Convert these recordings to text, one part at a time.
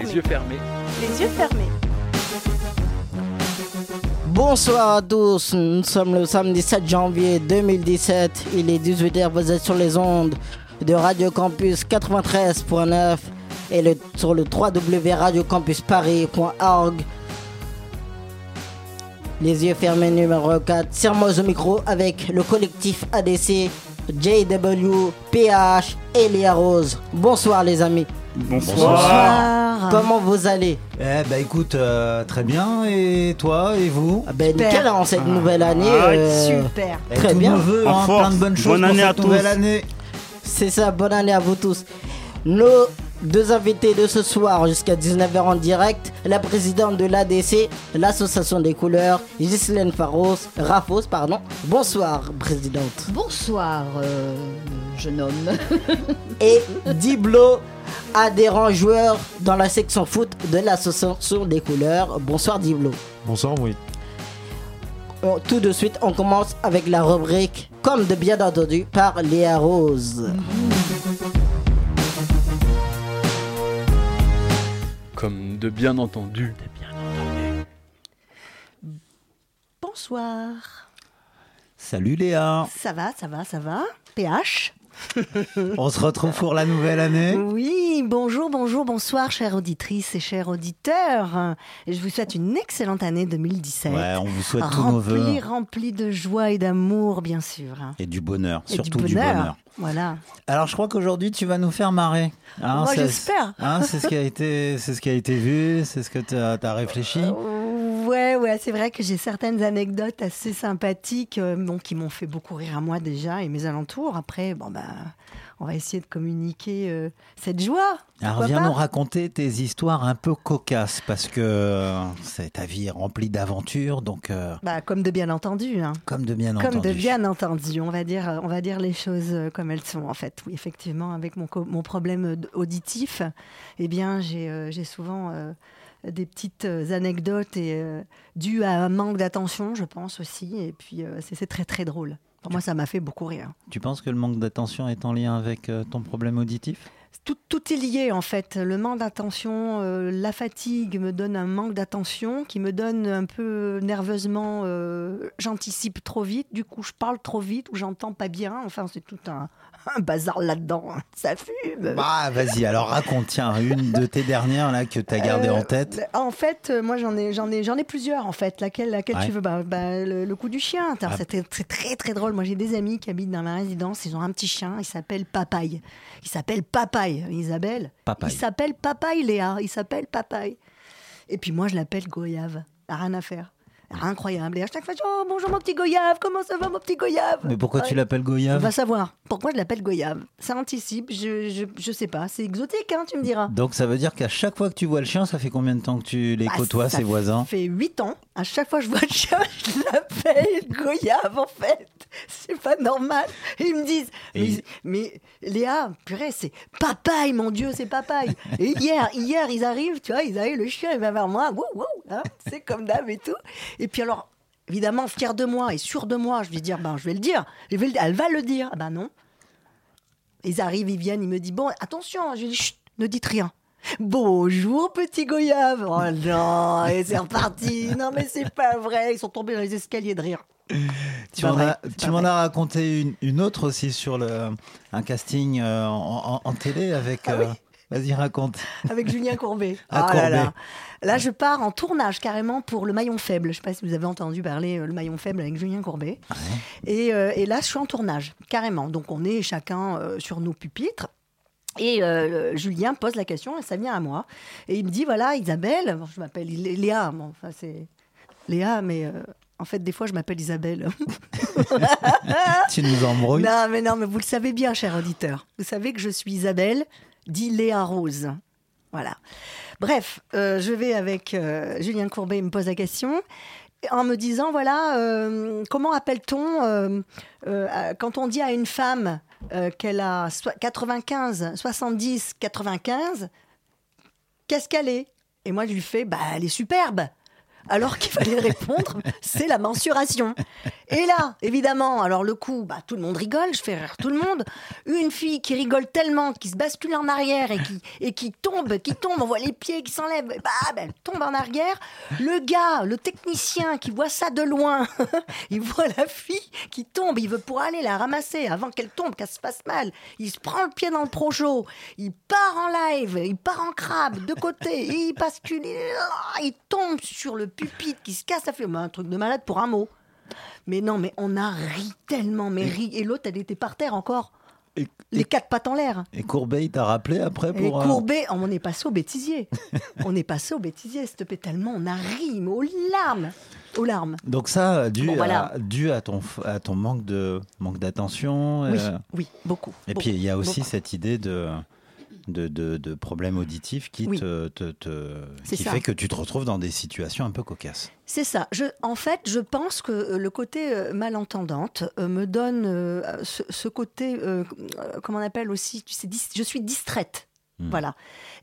Les yeux fermés. Les yeux fermés. Les yeux fermés. Bonsoir à tous, nous sommes le samedi 7 janvier 2017, il est 18h, vous êtes sur les ondes de Radio Campus 93.9 et le, sur le www.radiocampusparis.org. Les yeux fermés numéro 4, Sermoise au micro avec le collectif ADC, JW, PH et Léa Rose. Bonsoir les amis. Bonsoir. Comment vous allez Eh bah écoute, euh, très bien. Et toi et vous Ah ben Super. nickel en cette nouvelle année. Ah, euh, Super. Très bien. nos vœux, En hein, force. plein de bonnes choses Bonne pour année à cette tous. nouvelle année. C'est ça, bonne année à vous tous. Nos deux invités de ce soir jusqu'à 19h en direct, la présidente de l'ADC, l'association des couleurs, Ghislaine Faros, Rafos, pardon. Bonsoir, présidente. Bonsoir, euh, jeune homme. Et Diblo, adhérent joueur dans la section foot de l'association des couleurs. Bonsoir, Diblo. Bonsoir, oui. On- Tout de suite, on commence avec la rubrique, comme de bien entendu, par Léa Rose. Comme de bien entendu. Bonsoir. Salut Léa. Ça va, ça va, ça va. PH On se retrouve pour la nouvelle année. Oui, bonjour, bonjour, bonsoir, chères auditrices et chers auditeurs. Et je vous souhaite une excellente année 2017. Ouais, on vous souhaite tous nos vœux. Remplie, remplie de joie et d'amour, bien sûr. Et du bonheur, Et surtout du bonheur. Voilà. Alors je crois qu'aujourd'hui tu vas nous faire marrer. Hein, Moi, j'espère. hein, c'est ce qui a été, c'est ce qui a été vu, c'est ce que tu as, réfléchi. Ouais, ouais, c'est vrai que j'ai certaines anecdotes assez sympathiques euh, bon, qui m'ont fait beaucoup rire à moi déjà et mes alentours. Après, bon, bah, on va essayer de communiquer euh, cette joie. Alors viens nous raconter tes histoires un peu cocasses parce que euh, ta vie est remplie d'aventures, donc euh, Bah, comme de bien entendu. Hein. comme de bien Comme entendu. de bien entendu, on va dire, on va dire les choses comme elles sont en fait. Oui, effectivement, avec mon, problème auditif, eh bien, j'ai souvent des petites anecdotes et dues à un manque d'attention, je pense aussi. Et puis, c'est très très drôle. Pour moi, ça m'a fait beaucoup rire. Tu penses que le manque d'attention est en lien avec euh, ton problème auditif? Tout, tout est lié en fait. Le manque d'attention, euh, la fatigue me donne un manque d'attention qui me donne un peu nerveusement, euh, j'anticipe trop vite, du coup je parle trop vite ou j'entends pas bien. Enfin, c'est tout un, un bazar là-dedans. Ça fume. Bah vas-y, alors raconte, tiens, une de tes dernières là que tu as gardée Euh, en tête. En fait, euh, moi j'en ai, j'en ai, j'en ai plusieurs en fait. Laquelle, laquelle Ouais. tu veux? Bah, bah, le, le coup du chien. Ah. C'était très, très très drôle. Moi j'ai des amis qui habitent dans ma résidence. Ils ont un petit chien. Il s'appelle Papaye. Il s'appelle Papaye. Isabelle. Papaye. Il s'appelle Papaye Léa. Il s'appelle Papaye. Et puis moi je l'appelle Goyave. Rien à faire. Incroyable. Et à chaque fois, oh, bonjour mon petit Goyave. Comment ça va mon petit Goyave? Mais pourquoi tu l'appelles On Goyave? Va savoir. Pourquoi je l'appelle Goyave? Ça anticipe. Je, je, je sais pas. C'est exotique, hein, tu me diras. Donc ça veut dire qu'à chaque fois que tu vois le chien, ça fait combien de temps que tu les Bah, côtoies, ses voisins? Ça fait 8 ans. À chaque fois que je vois le chien, je l'appelle Goyave, en fait. C'est pas normal. Et ils me disent, mais, mais Léa, purée, c'est papaye, mon Dieu, c'est papaye. Et hier, hier, ils arrivent, tu vois, ils arrivent, le chien, il va vers moi, wouh, hein, c'est comme d'hab et tout. Et puis alors, évidemment, fier de moi et sûr de moi, je vais dire, ben, je vais le dire. Je vais le- elle va le dire. Ah ben non. Ils arrivent, ils viennent, ils me disent, bon, attention, je dis, chut, ne dites rien. Bonjour petit goyave. Oh non, et c'est reparti. Non mais c'est pas vrai, ils sont tombés dans les escaliers de rire. Tu m'en as, raconté une, une autre aussi sur le, un casting euh, en, télé avec. Ah euh, Vas-y, raconte. Avec Julien Courbet. Ah, Ah là là. Là, je pars en tournage carrément pour le maillon faible. Je sais pas si vous avez entendu parler euh, le maillon faible avec Julien Courbet. Et, et là, je suis en tournage carrément. Donc, on est chacun sur nos pupitres. Et euh, Julien pose la question et ça vient à moi. Et il me dit voilà, Isabelle, bon, je m'appelle Lé- Léa, bon, enfin, c'est Léa, mais euh, en fait, des fois, je m'appelle Isabelle. Tu nous embrouilles. Non, mais non, mais vous le savez bien, cher auditeur. Vous savez que je suis Isabelle, dit Léa Rose. Voilà. Bref, euh, je vais avec euh, Julien Courbet, il me pose la question. En me disant, voilà, euh, comment appelle-t-on quand on dit à une femme qu'elle a so- 95, 70, 95, qu'est-ce qu'elle est? Et moi, je lui fais, bah, elle est superbe. Alors qu'il fallait répondre, c'est la mensuration. Et là, évidemment, alors le coup, bah, tout le monde rigole, je fais rire tout le monde. Une fille qui rigole tellement, qui se bascule en arrière et qui, et qui tombe, qui tombe, on voit les pieds qui s'enlèvent, bah, bah, elle tombe en arrière. Le gars, le technicien qui voit ça de loin, il voit la fille qui tombe, il veut pour aller la ramasser avant qu'elle tombe, qu'elle se fasse mal. Il se prend le pied dans le projo, il part en live, il part en crabe de côté, et il bascule, il, il tombe sur le pupitre qui se casse, ça fait bah, un truc de malade pour un mot. Mais non, mais on a ri tellement, mais ri. Et l'autre, elle était par terre encore. Et, Les et- quatre pattes en l'air. et Courbet, il t'a rappelé après Et pour. euh, courbé, on est passé au bêtisier. on est passé au bêtisier, s'il te plaît, tellement on a ri, mais aux larmes. Aux larmes. Donc ça, dû, Bon, voilà. à, dû à ton, f- à ton manque d'attention. Oui, euh, oui, beaucoup. et beaucoup, puis il y a aussi beaucoup. cette idée de de, de, de problèmes auditifs qui Oui. te, te- te- C'est qui fait que tu te retrouves dans des situations un peu cocasses. C'est ça. Je, en fait, je pense que euh, le côté euh, malentendante euh, me donne ce, ce côté, euh, comment on appelle aussi, tu sais, dis- je suis distraite. Hmm. Voilà.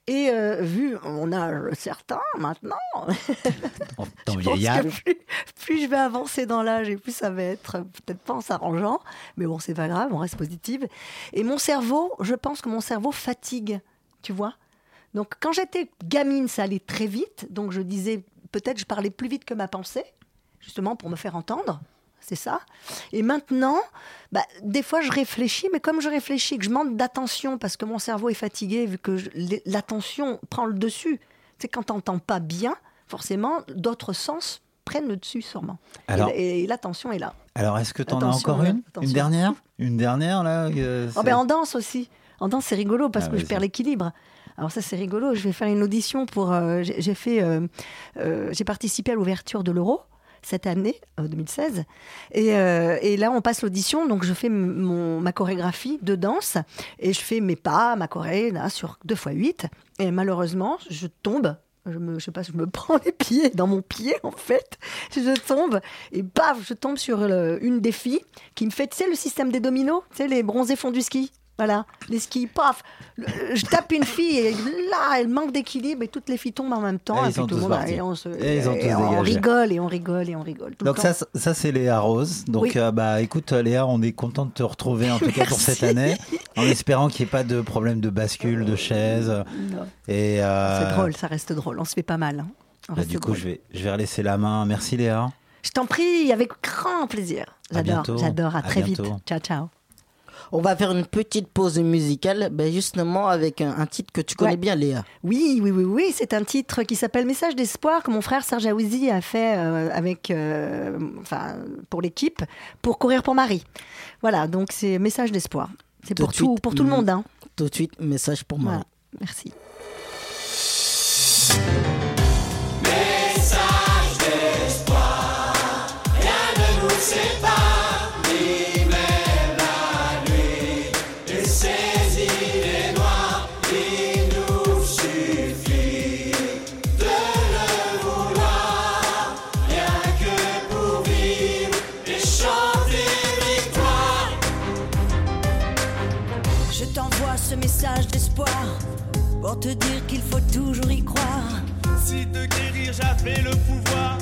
Et euh, vu, on a euh, certains maintenant, je pense âge. que plus, plus je vais avancer dans l'âge et plus ça va être euh, peut-être pas en s'arrangeant, mais bon, c'est pas grave, on reste positive. Et mon cerveau, je pense que mon cerveau fatigue, tu vois. Donc quand j'étais gamine, ça allait très vite, donc je disais peut-être je parlais plus vite que ma pensée, justement pour me faire entendre. C'est ça. Et maintenant, bah, des fois, je réfléchis, mais comme je réfléchis, que je manque d'attention parce que mon cerveau est fatigué, vu que l'attention prend le dessus. C'est quand t'entends pas bien, forcément, d'autres sens prennent le dessus sûrement. Et Alors, Et, l'attention est là. alors est-ce que tu en as Attention, encore une? Attention. Une dernière? Une dernière là euh, Oh, ben, en danse aussi. En danse, c'est rigolo parce Ah, que je perds l'équilibre. Alors ça, c'est rigolo. Je vais faire une audition pour. euh, j'ai j'ai fait. euh, euh, j'ai participé à l'ouverture de l'Euro cette année, euh, 2016. Et, euh, et là, on passe l'audition. Donc, je fais mon, ma chorégraphie de danse et je fais mes pas, ma choré, sur 2 x 8. Et malheureusement, je tombe. Je me, sais pas, je me prends les pieds dans mon pied en fait. Je tombe et paf, je tombe sur une des filles qui me fait, tu sais, le système des dominos, tu sais, les bronzés font du ski. Voilà, les skis, paf. Le- Je tape une fille et là, elle manque d'équilibre et toutes les filles tombent en même temps. Et tout le monde, et on, se- Et rigole et on rigole et on rigole. tout le Donc temps. ça, ça c'est Léa Rose. Donc Oui. euh, bah écoute Léa, on est content de te retrouver en tout cas pour cette année, en espérant qu'il n'y ait pas de problème de bascule, de chaise. Non. Et euh, C'est drôle, ça reste drôle. On se fait pas mal. hein. On bah, du coup, drôle. je vais, je vais relaisser la main. Merci Léa. Je t'en prie, avec grand plaisir. J'adore, j'adore. À, À très bientôt. vite. Ciao, ciao. On va faire une petite pause musicale, ben justement avec un, un titre que tu connais Ouais. bien, Léa. Oui, oui, oui, oui. C'est un titre qui s'appelle Message d'espoir que mon frère Serge Aouzi a fait euh, avec, euh, enfin, pour l'équipe, pour courir pour Marie. Voilà, donc c'est Message d'espoir. C'est pour tout, pour tout le mm, monde. Hein. Tout de suite, message pour moi. Voilà. Merci. Ce message d'espoir pour te dire qu'il faut toujours y croire. Si de guérir j'avais le pouvoir,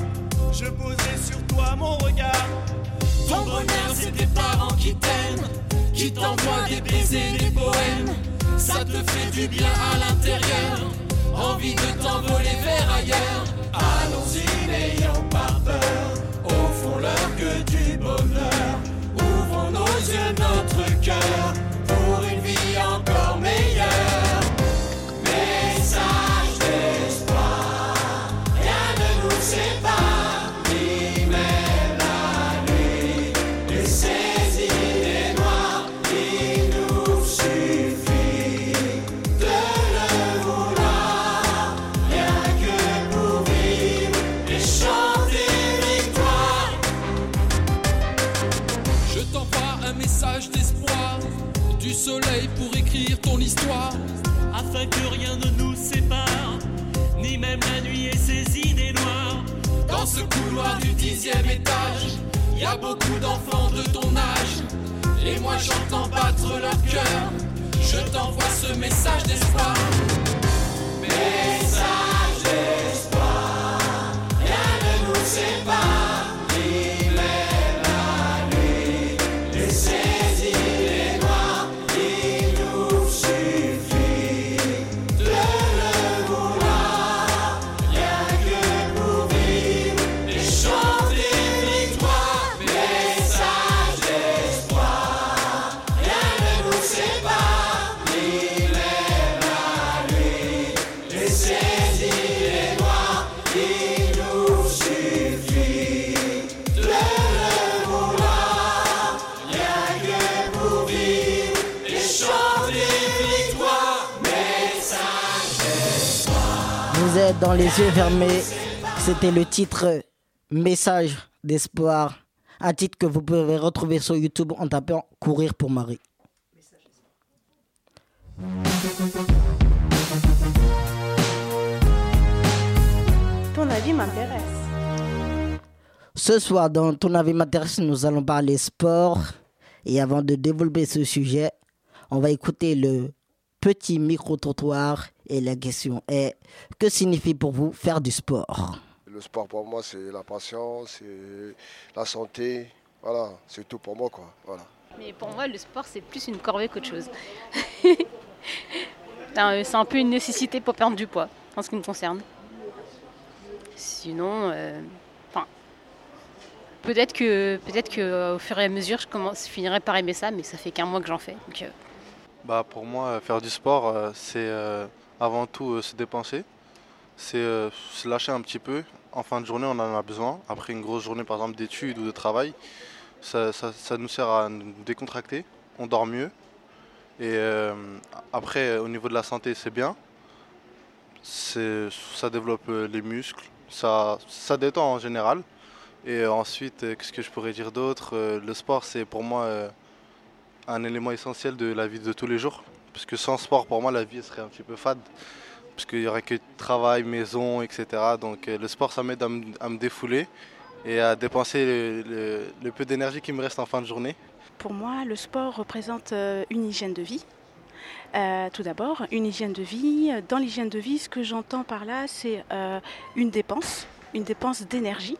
je poserais sur toi mon regard. Ton bonheur, c'est tes parents qui t'aiment, qui t'envoient des baisers, des poèmes. Ça te fait du bien à l'intérieur, envie de t'envoler vers ailleurs. Allons-y, n'ayons pas peur, offrons-leur que du bonheur. Ouvrons nos yeux, notre nuit et ses idées noires. Dans ce couloir du dixième étage, y a beaucoup d'enfants de ton âge. Et moi j'entends battre leur cœur. Je t'envoie ce message d'espoir. Message d'espoir, rien ne nous sépare, dans les yeux fermés. C'était le titre Message d'espoir. Un titre que vous pouvez retrouver sur YouTube en tapant Courir pour Marie. Ton avis m'intéresse. Ce soir, dans Ton avis m'intéresse, nous allons parler sport. Et avant de développer ce sujet, on va écouter le petit micro-trottoir. Et la question est, que signifie pour vous faire du sport? Le sport pour moi, c'est la passion, c'est la santé. Voilà, c'est tout pour moi, quoi. Voilà. Mais pour moi, le sport, c'est plus une corvée qu'autre chose. c'est un peu une nécessité pour perdre du poids, en ce qui me concerne. Sinon, euh, enfin, peut-être que, peut-être que au fur et à mesure, je, commence, je finirai par aimer ça, mais ça fait qu'un mois que j'en fais. Donc, euh, Bah pour moi, faire du sport, euh, c'est euh, avant tout euh, se dépenser. C'est euh, se lâcher un petit peu. En fin de journée, on en a besoin. Après une grosse journée, par exemple, d'études ou de travail, ça, ça- ça nous sert à nous décontracter. On dort mieux. Et euh, après, au niveau de la santé, c'est bien. Ça développe les muscles. Ça, ça détend en général. Et ensuite, qu'est-ce que je pourrais dire d'autre? Le sport, c'est pour moi un élément essentiel de la vie de tous les jours. Parce que sans sport, pour moi, la vie serait un petit peu fade. Parce qu'il n'y aurait que travail, maison, etc. Donc euh, le sport, ça m'aide à, me- défouler et à dépenser le, peu d'énergie qui me reste en fin de journée. Pour moi, le sport représente euh, une hygiène de vie. Euh, tout d'abord, une hygiène de vie. Dans l'hygiène de vie, ce que j'entends par là, c'est une dépense, une dépense d'énergie,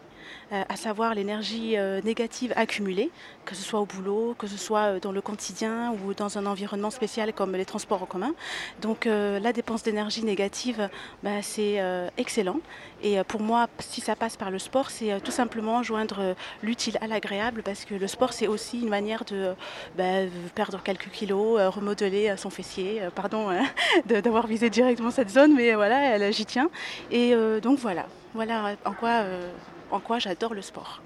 à savoir l'énergie euh, négative accumulée, que ce soit au boulot, que ce soit euh, dans le quotidien ou dans un environnement spécial comme les transports en commun. Donc euh, la dépense d'énergie négative, bah, c'est euh, excellent. Et euh, pour moi, si ça passe par le sport, c'est euh, tout simplement joindre euh, l'utile à l'agréable parce que le sport, c'est aussi une manière de euh, bah, perdre quelques kilos, euh, remodeler euh, son fessier. Euh, pardon hein, d'avoir visé directement cette zone, mais euh, voilà, j'y tiens. Et euh, donc voilà, voilà en quoi, euh, en quoi j'adore le sport.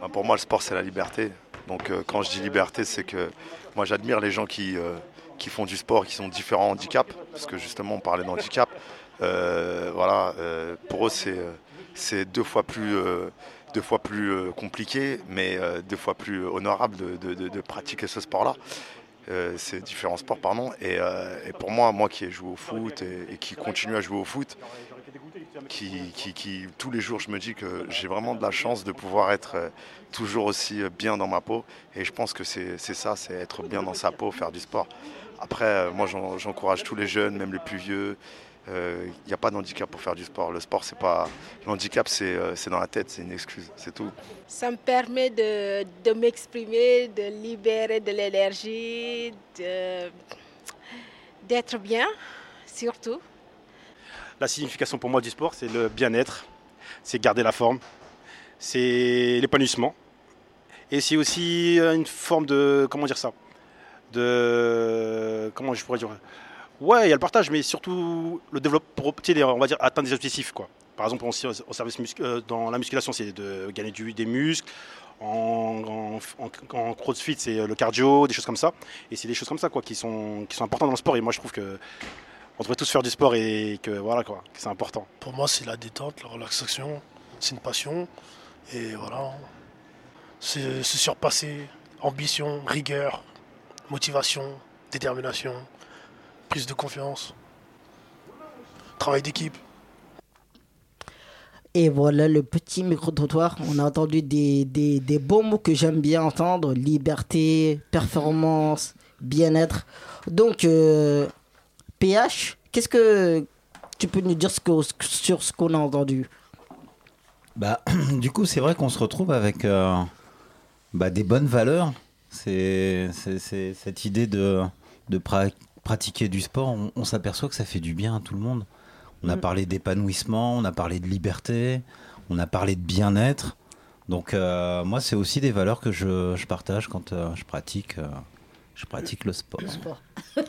Bah, Pour moi, le sport, c'est la liberté. Donc, euh, quand je dis liberté, c'est que moi, j'admire les gens qui, euh, qui font du sport, qui sont différents handicaps, parce que justement, on parlait d'handicap. Euh, voilà, pour eux, c'est deux fois plus, deux fois plus compliqué, mais deux fois plus honorable de, de- pratiquer ce sport-là. Ces différents sports, pardon. Et, et pour moi, moi qui ai joué au foot et qui continue à jouer au foot, qui, tous les jours, je me dis que j'ai vraiment de la chance de pouvoir être euh, toujours aussi euh, bien dans ma peau. Et je pense que c'est ça, c'est être bien dans sa peau, faire du sport. Après, euh, moi, j'en- j'encourage tous les jeunes, même les plus vieux. Il n'y a pas d'handicap pour faire du sport. Le sport, c'est pas. L'handicap, c'est dans la tête, c'est une excuse, c'est tout. Ça me permet de, m'exprimer, de libérer de l'énergie, d'être bien, surtout. La signification pour moi du sport, c'est le bien-être, c'est garder la forme, c'est l'épanouissement. Et c'est aussi euh, une forme de. Comment dire ça De. Comment je pourrais dire Ouais, il y a le partage, mais surtout le développement, on va dire, atteindre des objectifs. Quoi. Par exemple, au service euh, dans la musculation, c'est de gagner des muscles. En crossfit, c'est le cardio, des choses comme ça. Et c'est des choses comme ça quoi, qui, sont, qui sont importantes dans le sport. Et moi, je trouve que on devrait tous faire du sport et que voilà quoi, que c'est important. Pour moi, c'est la détente, la relaxation, c'est une passion. Et voilà, c'est se surpasser, ambition, rigueur, motivation, détermination, prise de confiance, travail d'équipe. Et voilà le petit micro-trottoir. On a entendu des, des, des beaux mots que j'aime bien entendre. Liberté, performance, bien-être. Donc, euh, PH, qu'est-ce que tu peux nous dire ce que- sur ce qu'on a entendu? Bah, du coup, c'est vrai qu'on se retrouve avec euh, bah, des bonnes valeurs. C'est c'est- c'est cette idée de, de pra- pratiquer du sport. On, on s'aperçoit que ça fait du bien à tout le monde. On a Mm. parlé d'épanouissement, on a parlé de liberté, on a parlé de bien-être. Donc, euh, moi, c'est aussi des valeurs que je, je partage quand euh, je pratique, euh, je pratique le sport.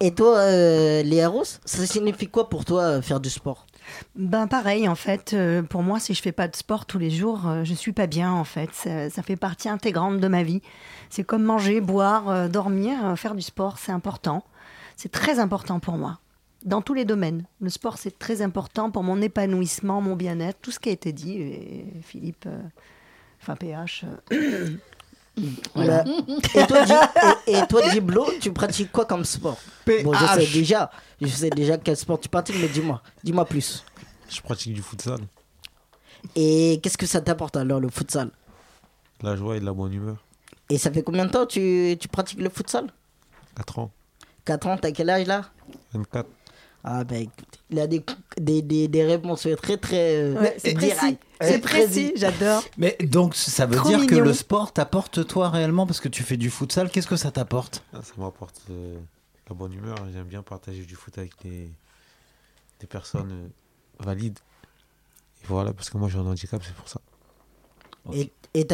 Et toi, euh, Léa Rose, ça signifie quoi pour toi euh, faire du sport? Ben pareil en fait, euh, pour moi si je fais pas de sport tous les jours, euh, je suis pas bien en fait. Ça, fait partie intégrante de ma vie. C'est comme manger, boire, euh, dormir, faire du sport, c'est important. C'est très important pour moi. dans tous les domaines. Le sport, c'est très important pour mon épanouissement, mon bien-être, tout ce qui a été dit. Philippe, enfin PH. Voilà. Et toi, et, et toi, Diblo, tu pratiques quoi comme sport? Bon, je sais déjà, je sais déjà quel sport tu pratiques, mais dis-moi, dis-moi plus. Je pratique du futsal. Et qu'est-ce que ça t'apporte alors le futsal? La joie et de la bonne humeur. Et ça fait combien de temps tu, tu pratiques le futsal? 4 ans. 4 ans, t'as quel âge là? 24. Ah ben écoute, il a des, des, des, des réponses très très... euh, Ouais, c'est directes. précis, c'est très précis, j'adore. Mais donc ça veut Trop dire que le sport t'apporte toi réellement parce que tu fais du futsal? Qu'est-ce que ça t'apporte? Ah, Ça m'apporte euh, la bonne humeur. J'aime bien partager du foot avec des, des personnes euh, valides. Et voilà, parce que moi j'ai un handicap, c'est pour ça. Et, et,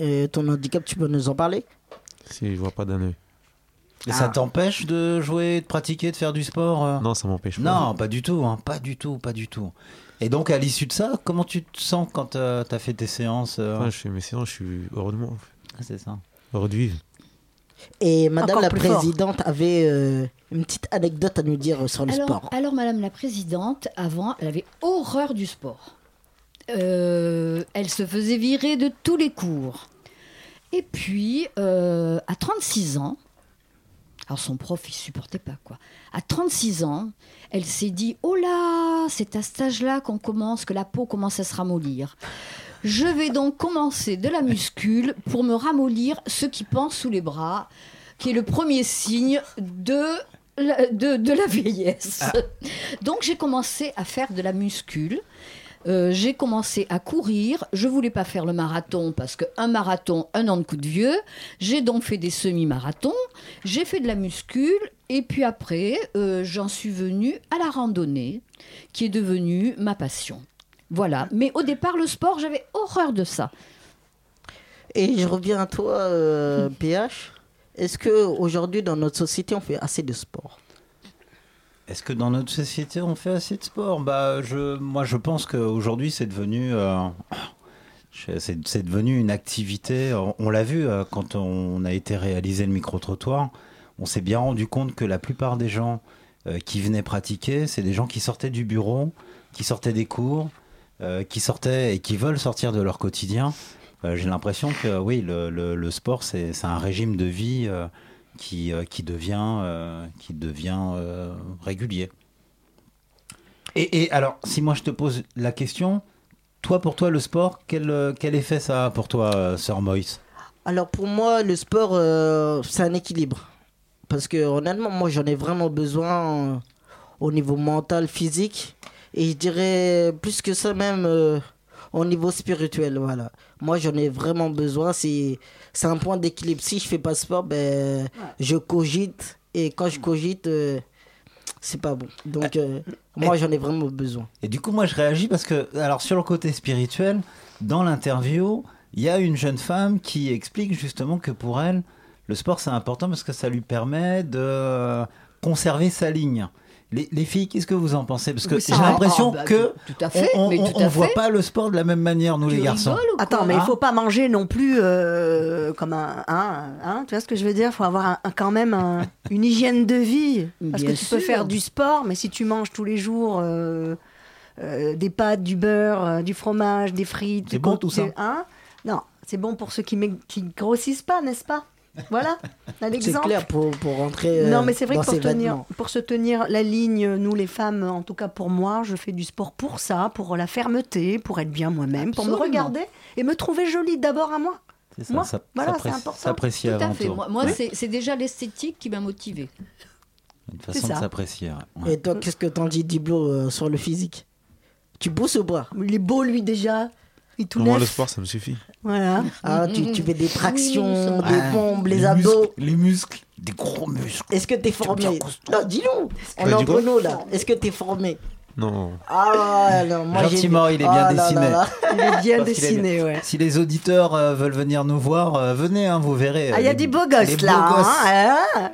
euh, ton handicap, tu peux nous en parler? Si je vois pas d'un œil. Et ça t'empêche de jouer, de pratiquer, de faire du sport euh Non, ça m'empêche pas. Non, pas du tout, hein, pas du tout, pas du tout. Et donc à l'issue de ça, comment tu te sens quand tu as fait tes séances euh je fais mes séances, je suis heureux de moi. en fait. Ah, C'est ça. Heureux de vivre. Et Madame Encore la fort. Présidente avait euh, une petite anecdote à nous dire sur le alors, sport. alors, Madame la Présidente, avant, elle avait horreur du sport. Euh, elle se faisait virer de tous les cours. Et puis, euh, à 36 ans, alors son prof, il supportait pas quoi. À 36 ans, elle s'est dit Oh là, c'est à cet âge-là qu'on commence, que la peau commence à se ramollir. Je vais donc commencer de la muscule pour me ramollir ce qui pend sous les bras, qui est le premier signe de la, de, de la vieillesse. Donc j'ai commencé à faire de la muscule. Euh, j'ai commencé à courir. Je voulais pas faire le marathon parce que un marathon, un an de coup de vieux. J'ai donc fait des semi-marathons. J'ai fait de la muscule. Et puis après, euh, j'en suis venue à la randonnée, qui est devenue ma passion. Voilà. Mais au départ, le sport, j'avais horreur de ça. Et je reviens à toi, euh, PH. Est-ce que aujourd'hui dans notre société, on fait assez de sport? Est-ce que dans notre société on fait assez de sport? Bah, moi, je pense qu'aujourd'hui c'est devenu, euh, devenu une activité. On, l'a vu euh, quand on a été réalisé le micro trottoir. On s'est bien rendu compte que la plupart des gens euh, qui venaient pratiquer, c'est des gens qui sortaient du bureau, qui sortaient des cours, qui sortaient et qui veulent sortir de leur quotidien. J'ai l'impression que oui, le, le- sport c'est un régime de vie. Qui, euh, qui devient, euh, qui devient euh, régulier. Et, et alors, si moi je te pose la question, toi pour toi le sport, quel, quel effet ça a pour toi, Sir Moïse? Alors pour moi, le sport, c'est un équilibre. Parce que honnêtement, moi j'en ai vraiment besoin au niveau mental, physique. Et je dirais plus que ça même au niveau spirituel. Voilà. Moi j'en ai vraiment besoin. C'est c'est un point d'équilibre. Si je fais pas de sport, ben, je cogite. Et quand je cogite, euh, c'est pas bon. Donc euh, moi j'en ai vraiment besoin. Et du coup, moi je réagis parce que, alors sur le côté spirituel, dans l'interview, il y a une jeune femme qui explique justement que pour elle, le sport c'est important parce que ça lui permet de conserver sa ligne. Les, les filles, qu'est-ce que vous en pensez? Parce que j'ai l'impression Ah, bah, que tout- à fait, on, on voit pas le sport de la même manière, nous les garçons. Attends, mais il Hein? faut pas manger non plus euh, comme un, un, un- Tu vois ce que je veux dire? Il faut avoir un- quand même un- une hygiène de vie. Parce Bien que tu peux faire du sport, mais si tu manges tous les jours euh, euh, des pâtes, du beurre, euh, du fromage, des frites, C'est bon, tout ça. hein? Non, c'est bon pour ceux qui, qui grossissent pas, n'est-ce pas? Voilà, on a C'est clair pour, pour rentrer euh, Non, mais c'est vrai dans que pour, tenir, pour se tenir la ligne, nous les femmes, en tout cas pour moi, je fais du sport pour ça, pour la fermeté, pour être bien moi-même, pour me regarder et me trouver jolie d'abord à moi. C'est ça, Moi, ça- voilà, c'est important. s'apprécier Tout avant à fait. tout. Moi, moi, Ouais. c'est déjà l'esthétique qui m'a motivée. Une façon de s'apprécier. ouais. Et toi, qu'est-ce que t'en dis, Diblo, euh, sur le physique? Tu bosses ou pas? Il est beau, lui, déjà. Tout Moi, neuf. le sport, ça me suffit. Voilà. Ah, tu, tu fais des tractions, Ouais. des pompes, les, Les abdos. muscles, les muscles, des gros muscles. Est-ce que t'es formé Non, dis-nous. On est dit entre quoi nous là. Est-ce que t'es formé Non. Ah non, moi j'ai. Gentiment, il est bien Ah là dessiné. là là. Il est bien Parce qu'il est dessiné, bien. ouais. Si les auditeurs euh, veulent venir nous voir, euh, venez, hein, vous verrez. Ah, il y a les- des beaux les gosses, beaux là. gosses. hein, hein.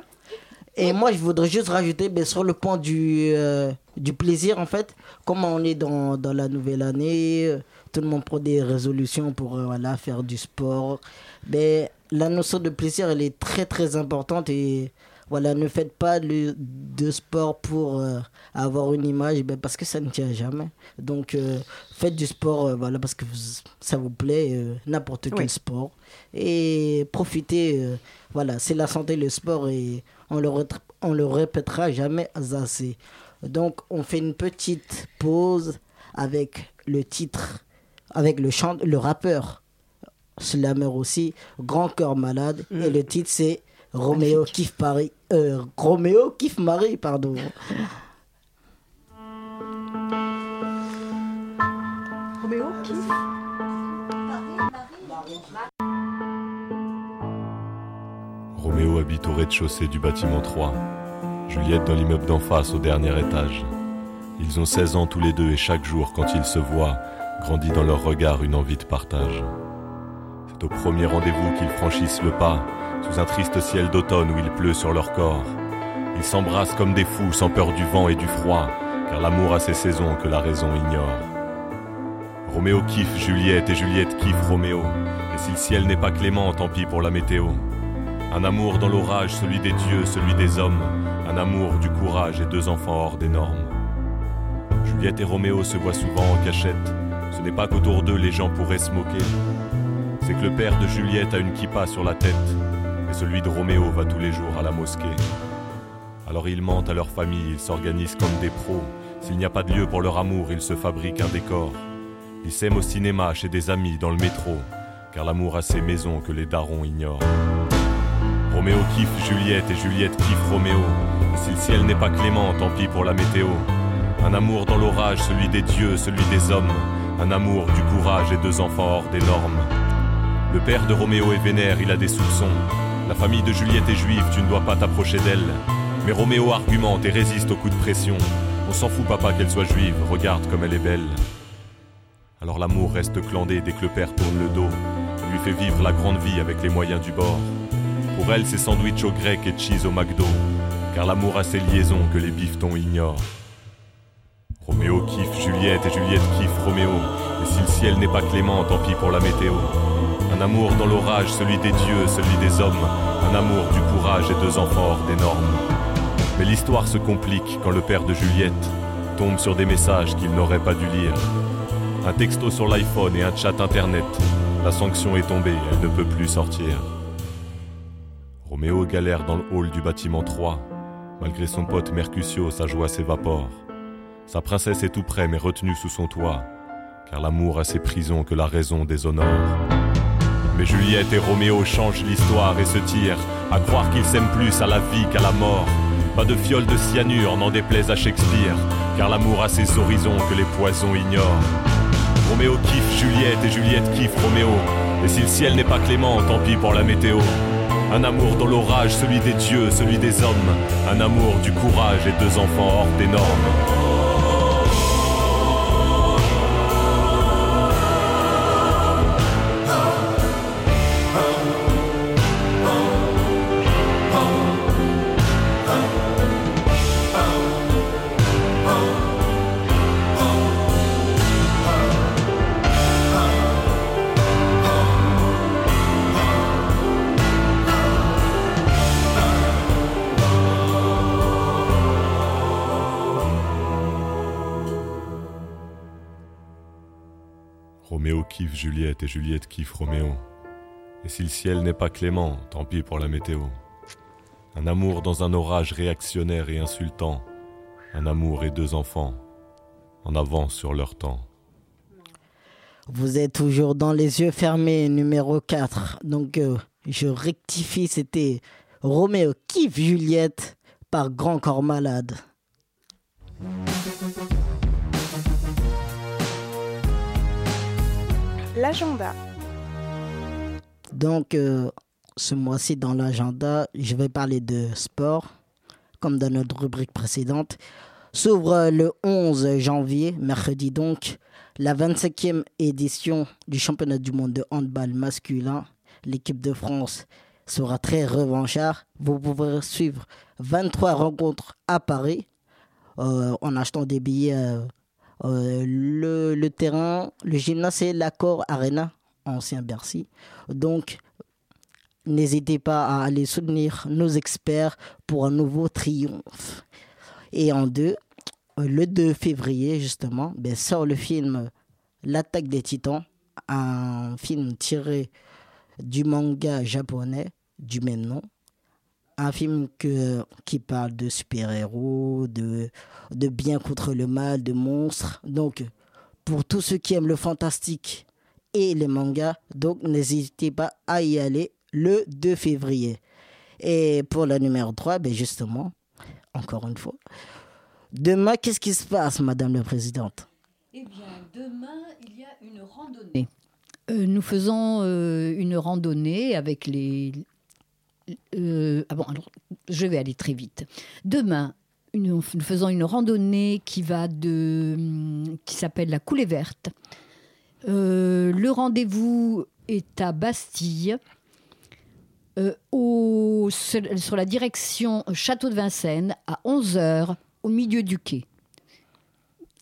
Et moi, je voudrais juste rajouter ben, sur le point du, euh, du plaisir, en fait, comme on est dans, dans la nouvelle année, euh, tout le monde prend des résolutions pour euh, voilà, faire du sport. Ben, la notion de plaisir, elle est très très importante et voilà, ne faites pas le, de sport pour euh, avoir une image, ben, parce que ça ne tient jamais. Donc, euh, faites du sport, voilà, parce que vous- ça vous plaît, n'importe quel Oui. sport. Et profitez, voilà, c'est la santé, le sport, et on le, on le répétera jamais assez. Donc, on fait une petite pause avec le titre, avec le chant, le rappeur slammer aussi, Grand Cœur Malade. Et le titre, c'est Roméo kiffe Paris. Euh, Roméo kiffe Marie, pardon. Roméo qui Roméo habite au rez-de-chaussée du bâtiment 3. Juliette dans l'immeuble d'en face au dernier étage. Ils ont 16 ans tous les deux et chaque jour, quand ils se voient, grandit dans leur regard une envie de partage. C'est au premier rendez-vous qu'ils franchissent le pas, sous un triste ciel d'automne où il pleut sur leur corps. Ils s'embrassent comme des fous, sans peur du vent et du froid, car l'amour a ses saisons que la raison ignore. Roméo kiffe Juliette et Juliette kiffe Roméo. Et si le ciel n'est pas clément, tant pis pour la météo. Un amour dans l'orage, celui des dieux, celui des hommes. Un amour du courage et deux enfants hors des normes. Juliette et Roméo se voient souvent en cachette. Ce n'est pas qu'autour d'eux les gens pourraient se moquer. C'est que le père de Juliette a une kippa sur la tête. Et celui de Roméo va tous les jours à la mosquée. Alors ils mentent à leur famille, ils s'organisent comme des pros. S'il n'y a pas de lieu pour leur amour, ils se fabriquent un décor. Ils s'aiment au cinéma, chez des amis, dans le métro, car l'amour a ses maisons que les darons ignorent. Roméo kiffe Juliette et Juliette kiffe Roméo. Si le ciel n'est pas clément, tant pis pour la météo. Un amour dans l'orage, celui des dieux, celui des hommes. Un amour du courage et deux enfants hors des normes. Le père de Roméo est vénère, il a des soupçons. La famille de Juliette est juive, tu ne dois pas t'approcher d'elle. Mais Roméo argumente et résiste aux coups de pression. On s'en fout, papa, qu'elle soit juive, regarde comme elle est belle. Alors l'amour reste clandé dès que le père tourne le dos. Lui fait vivre la grande vie avec les moyens du bord. Pour elle, c'est sandwich au grec et cheese au McDo. Car l'amour a ses liaisons que les bifetons ignorent. Roméo kiffe Juliette et Juliette kiffe Roméo. Et si le ciel n'est pas clément, tant pis pour la météo. Un amour dans l'orage, celui des dieux, celui des hommes. Un amour du courage et deux enfants hors des normes. Mais l'histoire se complique quand le père de Juliette tombe sur des messages qu'il n'aurait pas dû lire. Un texto sur l'iPhone et un chat internet. La sanction est tombée, elle ne peut plus sortir. Roméo galère dans le hall du bâtiment 3. Malgré son pote Mercutio, sa joie s'évapore. Sa princesse est tout près mais retenue sous son toit. Car l'amour a ses prisons que la raison déshonore. Mais Juliette et Roméo changent l'histoire et se tirent à croire qu'ils s'aiment plus à la vie qu'à la mort. Pas de fiole de cyanure, n'en déplaise à Shakespeare, car l'amour a ses horizons que les poisons ignorent. Roméo kiffe Juliette et Juliette kiffe Roméo. Et si le ciel n'est pas clément, tant pis pour la météo. Un amour dans l'orage, celui des dieux, celui des hommes. Un amour du courage et deux enfants hors des normes. Juliette et Juliette kiffe Roméo. Et si le ciel n'est pas clément, tant pis pour la météo. Un amour dans un orage réactionnaire et insultant. Un amour et deux enfants. En avance sur leur temps. Vous êtes toujours dans les yeux fermés, numéro 4. Donc, euh, je rectifie, c'était Roméo kiffe Juliette par Grand Corps Malade. L'agenda. Donc, euh, ce mois-ci, dans l'agenda, je vais parler de sport, comme dans notre rubrique précédente. S'ouvre le 11 janvier, mercredi donc, la 25e édition du championnat du monde de handball masculin. L'équipe de France sera très revanchard. Vous pourrez suivre 23 rencontres à Paris euh, en achetant des billets. euh, le, le terrain, le gymnase, c'est l'Accord Arena, ancien Bercy. Donc, n'hésitez pas à aller soutenir nos experts pour un nouveau triomphe. Et en deux, le 2 février, justement, ben, sort le film L'attaque des titans, un film tiré du manga japonais du même nom. Un film que, qui parle de super-héros, de, de bien contre le mal, de monstres. Donc, pour tous ceux qui aiment le fantastique et les mangas, donc n'hésitez pas à y aller le 2 février. Et pour la numéro 3, ben justement, encore une fois, demain, qu'est-ce qui se passe, Madame la Présidente? Eh bien, demain, il y a une randonnée. Euh, nous faisons euh, une randonnée avec les. Euh, ah je vais aller très vite. Demain, nous faisons une randonnée qui va de, qui s'appelle la coulée verte. Euh, le rendez-vous est à Bastille, euh, sur la direction Château de Vincennes, à 11h, au milieu du quai.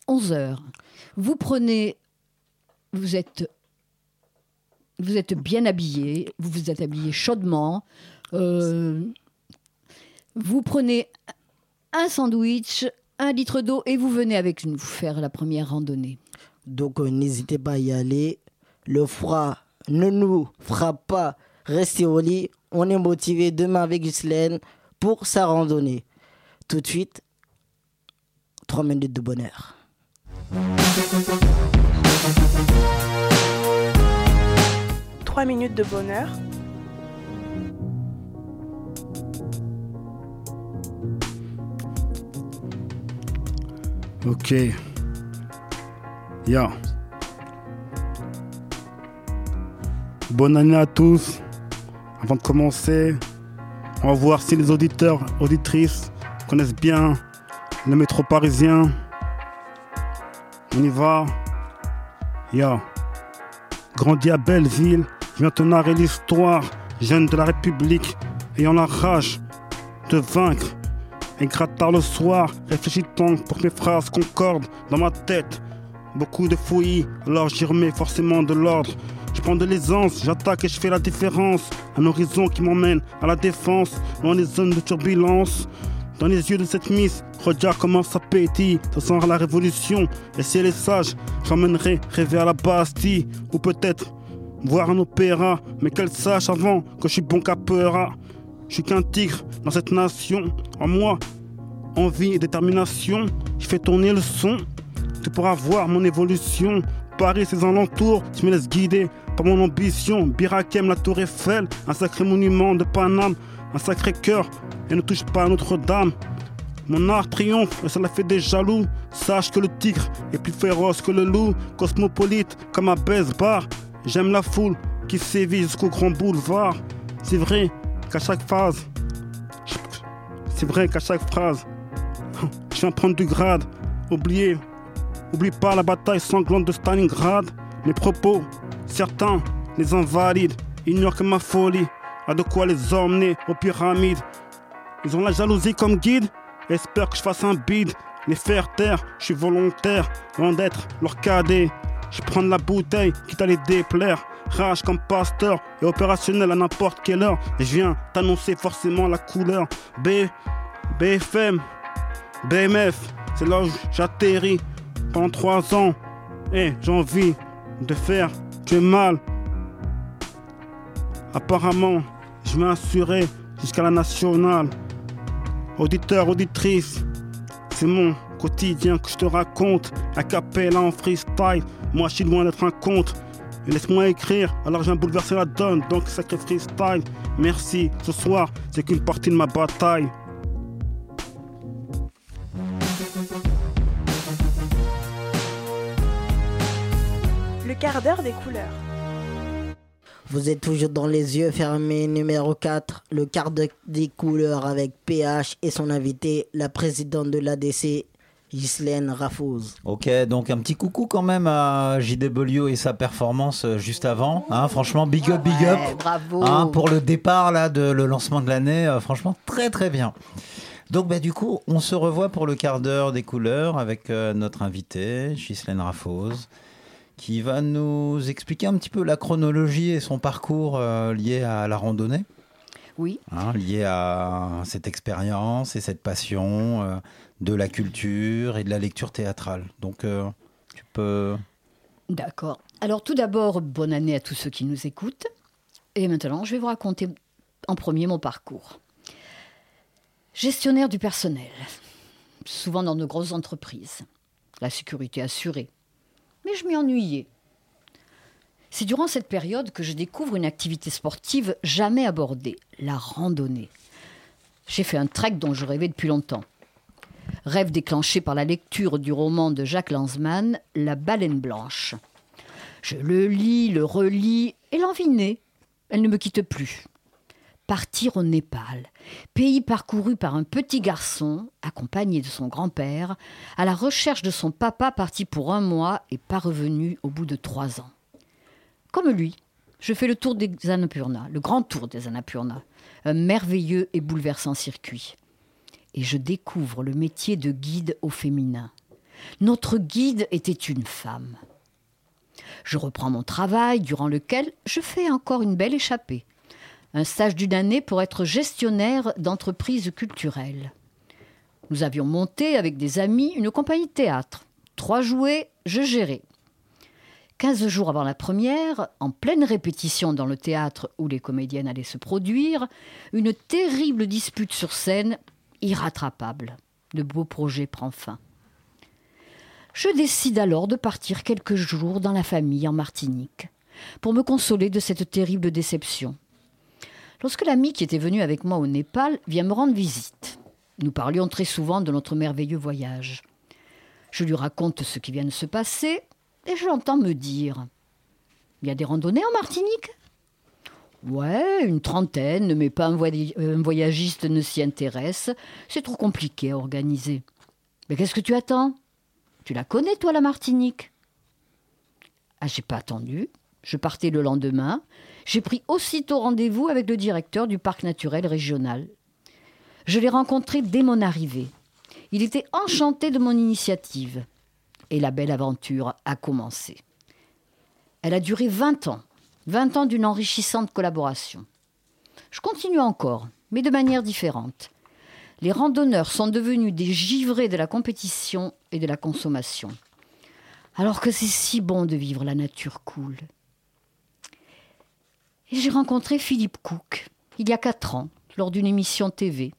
11h. Vous prenez, vous êtes bien habillé, vous vous êtes habillé chaudement. Euh, vous prenez un sandwich, un litre d'eau et vous venez avec nous faire la première randonnée. Donc euh, n'hésitez pas à y aller. Le froid ne nous fera pas rester au lit. On est motivé demain avec Ghislaine pour sa randonnée. Tout de suite, 3 minutes de bonheur. Trois minutes de bonheur. Ok. Ya. Bonne année à tous. Avant de commencer, on va voir si les auditeurs, auditrices connaissent bien le métro parisien. On y va. Ya. Grandi à Belleville, je viens te narrer l'histoire. Jeune de la République, ayant la rage de vaincre et gratte tard le soir, réfléchis tant pour que mes phrases concordent dans ma tête. Beaucoup de fouillis, alors j'y remets forcément de l'ordre. Je prends de l'aisance, j'attaque et je fais la différence. Un horizon qui m'emmène à la défense, dans les zones de turbulence. Dans les yeux de cette miss, regarde comment ça pétille. Ça sent la révolution. Et si elle est sage, j'emmènerai rêver à la Bastille. Ou peut-être voir un opéra. Mais qu'elle sache avant que je suis bon capera. Je suis qu'un tigre dans cette nation. En moi, envie et détermination. Je fais tourner le son. Tu pourras voir mon évolution. Paris, ses alentours, je me laisse guider par mon ambition. Birakem, la Tour Eiffel, un sacré monument de Paname, un sacré cœur, et ne touche pas à Notre-Dame. Mon art triomphe et cela fait des jaloux. Sache que le tigre est plus féroce que le loup. Cosmopolite comme un baise-bar. J'aime la foule qui sévit jusqu'au grand boulevard. C'est vrai qu'à chaque phase, c'est vrai qu'à chaque phrase, je viens prendre du grade. Oubliez, oublie pas la bataille sanglante de Stalingrad. Mes propos, certains les invalident, ignorent que ma folie a de quoi les emmener aux pyramides. Ils ont la jalousie comme guide, espèrent que je fasse un bide. Les faire taire, je suis volontaire, loin d'être leur cadet. Je prends la bouteille, quitte à les déplaire. Rage comme pasteur et opérationnel à n'importe quelle heure. Et je viens t'annoncer forcément la couleur. B, BFM, BMF, c'est là où j'atterris pendant trois ans. Et j'ai envie de faire du mal. Apparemment, je assurer jusqu'à la nationale. Auditeur, auditrice, c'est mon quotidien que je te raconte. A cappella en freestyle, moi je suis loin d'être un conte. Laisse-moi écrire, alors je viens bouleverser la donne, donc sacré freestyle. Merci, ce soir, c'est qu'une partie de ma bataille. Le quart d'heure des couleurs. Vous êtes toujours dans les yeux fermés, numéro 4, le quart de- des couleurs avec PH et son invité, la présidente de l'ADC, Ghislaine Rafouz. Ok, donc un petit coucou quand même à JW et sa performance euh, juste avant. Hein, franchement, big up, big up. Ouais, bravo. Hein, pour le départ là, de le lancement de l'année, euh, franchement, très très bien. Donc bah, du coup, on se revoit pour le quart d'heure des couleurs avec euh, notre invité, Ghislaine Rafouz, qui va nous expliquer un petit peu la chronologie et son parcours euh, lié à la randonnée. Oui. hein, liées à cette expérience et cette passion euh, de la culture et de la lecture théâtrale. Donc, euh, tu peux. D'accord. Alors tout d'abord, bonne année à tous ceux qui nous écoutent. Et maintenant, je vais vous raconter en premier mon parcours. Gestionnaire du personnel, souvent dans de grosses entreprises. La sécurité assurée. Mais je m'y ennuyais. C'est durant cette période que je découvre une activité sportive jamais abordée, la randonnée. J'ai fait un trek dont je rêvais depuis longtemps. Rêve déclenché par la lecture du roman de Jacques Lanzmann, La baleine blanche. Je le lis, le relis, et l'envie naît. Elle ne me quitte plus. Partir au Népal, pays parcouru par un petit garçon, accompagné de son grand-père, à la recherche de son papa parti pour un mois et pas revenu au bout de trois ans. Comme lui, je fais le tour des Annapurna, le grand tour des Annapurna, un merveilleux et bouleversant circuit. Et je découvre le métier de guide au féminin. Notre guide était une femme. Je reprends mon travail, durant lequel je fais encore une belle échappée. Un stage d'une année pour être gestionnaire d'entreprises culturelles. Nous avions monté avec des amis une compagnie de théâtre. Trois jouets, je gérais. Quinze jours avant la première, en pleine répétition dans le théâtre où les comédiennes allaient se produire, une terrible dispute sur scène, irrattrapable. Le beau projet prend fin. Je décide alors de partir quelques jours dans la famille en Martinique, pour me consoler de cette terrible déception. Lorsque l'ami qui était venu avec moi au Népal vient me rendre visite, nous parlions très souvent de notre merveilleux voyage. Je lui raconte ce qui vient de se passer et je l'entends me dire Il y a des randonnées en Martinique? Ouais, une trentaine, mais pas un, voy- un voyagiste ne s'y intéresse. C'est trop compliqué à organiser. Mais qu'est-ce que tu attends? Tu la connais, toi, la Martinique? Ah, j'ai pas attendu. Je partais le lendemain. J'ai pris aussitôt rendez-vous avec le directeur du parc naturel régional. Je l'ai rencontré dès mon arrivée. Il était enchanté de mon initiative. Et la belle aventure a commencé. Elle a duré 20 ans. 20 ans d'une enrichissante collaboration. Je continue encore, mais de manière différente. Les randonneurs sont devenus des givrés de la compétition et de la consommation. Alors que c'est si bon de vivre la nature cool. J'ai rencontré Philippe Cook, il y a quatre ans, lors d'une émission TV.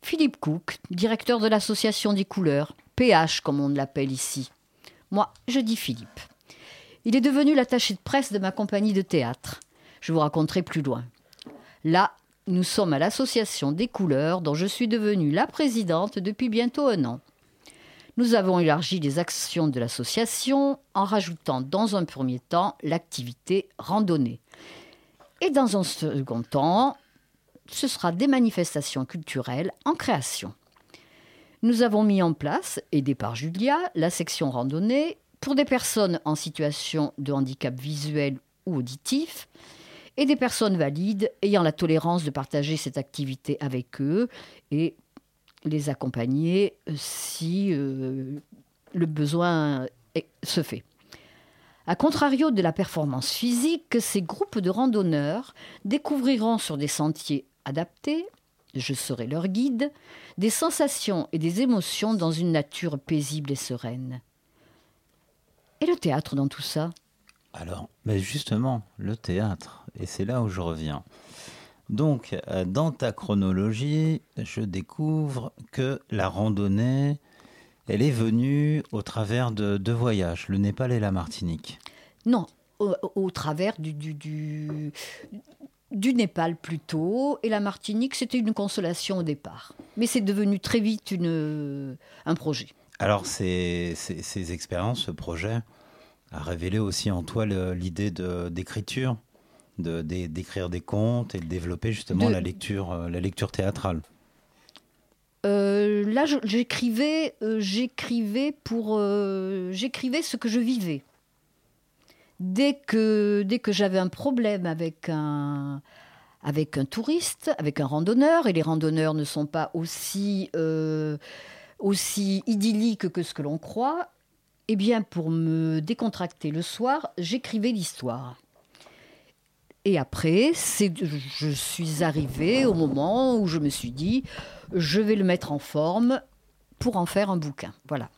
Philippe Cook, directeur de l'association des couleurs, PH comme on l'appelle ici. Moi, je dis Philippe. Il est devenu l'attaché de presse de ma compagnie de théâtre. Je vous raconterai plus loin. Là, nous sommes à l'association des couleurs dont je suis devenue la présidente depuis bientôt un an. Nous avons élargi les actions de l'association en rajoutant dans un premier temps l'activité randonnée. Et dans un second temps, ce sera des manifestations culturelles en création. Nous avons mis en place, aidé par Julia, la section randonnée pour des personnes en situation de handicap visuel ou auditif et des personnes valides ayant la tolérance de partager cette activité avec eux et les accompagner si euh, le besoin se fait. A contrario de la performance physique, ces groupes de randonneurs découvriront sur des sentiers adaptés, je serai leur guide, des sensations et des émotions dans une nature paisible et sereine. Et le théâtre dans tout ça? Alors, mais justement, le théâtre, et c'est là où je reviens. Donc, euh, dans ta chronologie, je découvre que la randonnée, elle est venue au travers de deux voyages, le Népal et la Martinique. Non, au, au travers du, du, du, du Népal plutôt, et la Martinique, c'était une consolation au départ. Mais c'est devenu très vite une, un projet. Alors, ces, ces, ces expériences, ce projet, a révélé aussi en toi l'idée d'écriture, de, d'écrire des contes et de développer justement De- la, lecture, euh, la lecture théâtrale. Euh, là, j'écrivais, euh, j'écrivais pour, euh, j'écrivais ce que je vivais. Dès que, dès que j'avais un problème avec un, avec un touriste, avec un randonneur, et les randonneurs ne sont pas aussi, aussi idylliques que ce que l'on croit, eh bien, pour me décontracter le soir, j'écrivais l'histoire. Et après, je suis arrivée au moment où je me suis dit, je vais le mettre en forme pour en faire un bouquin. Voilà.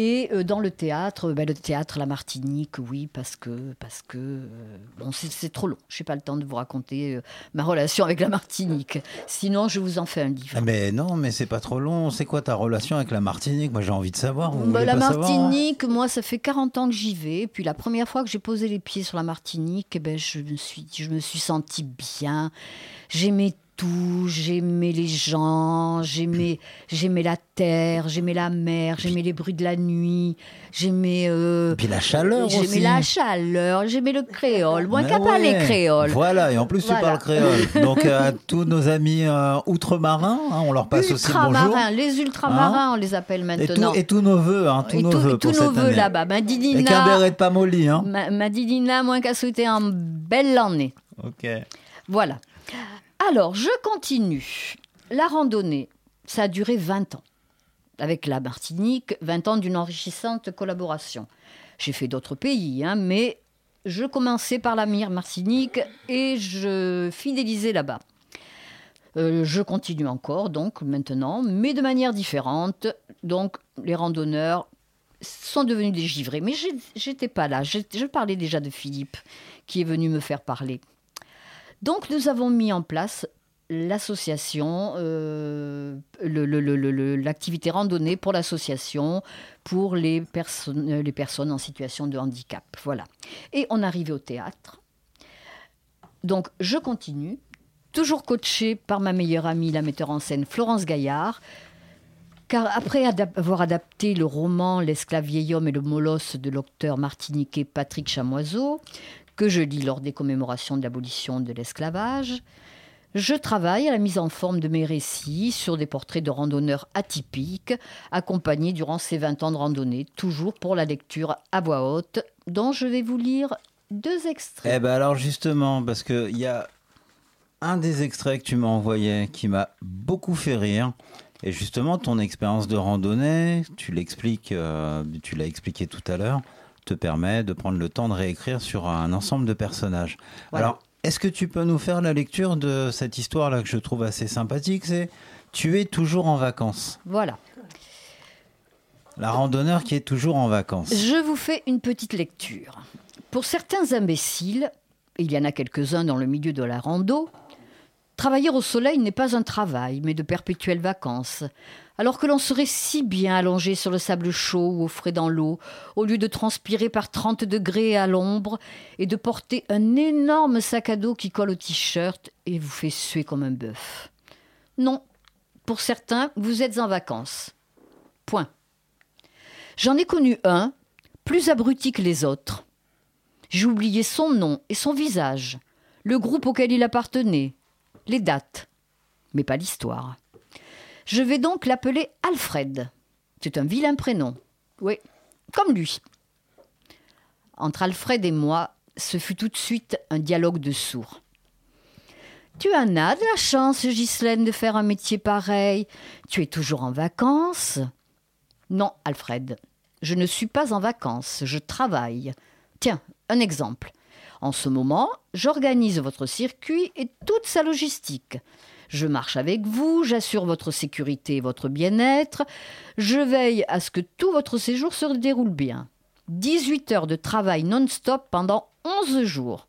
Et euh, dans le théâtre, ben, le théâtre La Martinique, oui, parce que, parce que euh, bon, c'est, trop long. Je n'ai pas le temps de vous raconter euh, ma relation avec la Martinique. Sinon, je vous en fais un livre. Ah, mais non, mais c'est pas trop long. C'est quoi ta relation avec la Martinique? Moi, j'ai envie de savoir. Vous Bah, la pas savoir, hein Martinique, moi, ça fait 40 ans que j'y vais. Puis la première fois que j'ai posé les pieds sur la Martinique, eh ben, je, me suis, je me suis sentie bien. J'aimais tout. J'aimais les gens. J'aimais, j'aimais la terre. J'aimais la mer. J'aimais les bruits de la nuit. J'aimais. euh, Puis la chaleur J'aimais aussi. la chaleur. J'aimais le créole. Moi, qu'à parler ouais. créole. Voilà, et en plus Voilà. tu parles créole. Donc euh, à tous nos amis euh, outre-marins, hein, on leur passe aussi le bonjour. Les ultramarins, on les appelle Et, maintenant. et tous nos voeux, hein, tous Et nos tout- voeux tous nos voeux là-bas. Ma Didina- Et qu'un béret de Pamoli, hein. Ma, ma Didina, moins qu'à souhaiter un bel année. Ok. Voilà. Alors, je continue. La randonnée, ça a duré 20 ans. Avec la Martinique, 20 ans d'une enrichissante collaboration. J'ai fait d'autres pays, hein, mais je commençais par la Mire Martinique et je fidélisais là-bas. Euh, je continue encore, donc maintenant, mais de manière différente. Donc, les randonneurs sont devenus des givrés. Mais j'étais pas là. Je parlais déjà de Philippe, qui est venu me faire parler. Donc, nous avons mis en place l'association, euh, l'activité randonnée pour l'association pour les, personnes euh, les personnes en situation de handicap. Voilà. Et on arrivait au théâtre. Donc, je continue, toujours coachée par ma meilleure amie, la metteur en scène Florence Gaillard. Car après avoir adapté le roman L'esclave vieil homme et le molosse de l'auteur martiniquais Patrick Chamoiseau, que je lis lors des commémorations de l'abolition de l'esclavage, je travaille à la mise en forme de mes récits sur des portraits de randonneurs atypiques, accompagnés durant ces 20 ans de randonnée, toujours pour la lecture à voix haute, dont je vais vous lire deux extraits. Eh ben alors justement, parce qu'il y a un des extraits que tu m'as envoyé qui m'a beaucoup fait rire. Et justement, ton expérience de randonnée, tu l'expliques, euh, tu l'as expliqué tout à l'heure, te permet de prendre le temps de réécrire sur un ensemble de personnages. Voilà. Alors, est-ce que tu peux nous faire la lecture de cette histoire-là que je trouve assez sympathique C'est Tu es toujours en vacances. Voilà. La randonneur qui est toujours en vacances. Je vous fais une petite lecture. Pour certains imbéciles, il y en a quelques-uns dans le milieu de la rando, travailler au soleil n'est pas un travail, mais de perpétuelles vacances. Alors que l'on serait si bien allongé sur le sable chaud ou au frais dans l'eau, au lieu de transpirer par 30 degrés à l'ombre et de porter un énorme sac à dos qui colle au t-shirt et vous fait suer comme un bœuf. Non, pour certains, vous êtes en vacances. Point. J'en ai connu un, plus abruti que les autres. J'ai oublié son nom et son visage, le groupe auquel il appartenait, les dates, mais pas l'histoire. Je vais donc l'appeler Alfred. C'est un vilain prénom. Oui, comme lui. Entre Alfred et moi, ce fut tout de suite un dialogue de sourds. Tu en as de la chance, Ghislaine, de faire un métier pareil. Tu es toujours en vacances. Non, Alfred, je ne suis pas en vacances, je travaille. Tiens, un exemple. En ce moment, j'organise votre circuit et toute sa logistique. Je marche avec vous, j'assure votre sécurité et votre bien-être, je veille à ce que tout votre séjour se déroule bien. 18 heures de travail non-stop pendant 11 jours.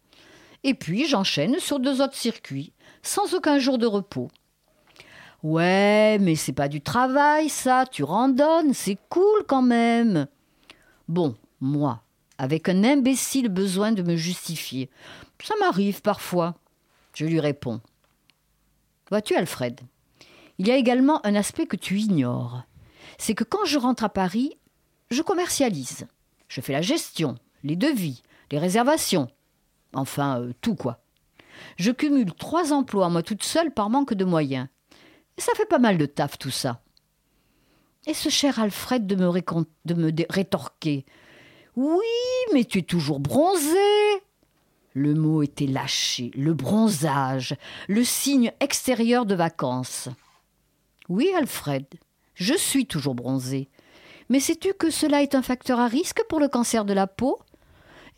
Et puis j'enchaîne sur deux autres circuits, sans aucun jour de repos. Ouais, mais c'est pas du travail, ça, tu randonnes, c'est cool quand même. Bon, moi, avec un imbécile besoin de me justifier, ça m'arrive parfois. Je lui réponds. Vois-tu, Alfred, il y a également un aspect que tu ignores. C'est que quand je rentre à Paris, je commercialise. Je fais la gestion, les devis, les réservations. Enfin, euh, tout quoi. Je cumule trois emplois, moi toute seule, par manque de moyens. Ça fait pas mal de taf, tout ça. Et ce cher Alfred de me, rétorquer. Oui, mais tu es toujours bronzé. Le mot était lâché, le bronzage, le signe extérieur de vacances. Oui, Alfred, je suis toujours bronzé. Mais sais-tu que cela est un facteur à risque pour le cancer de la peau?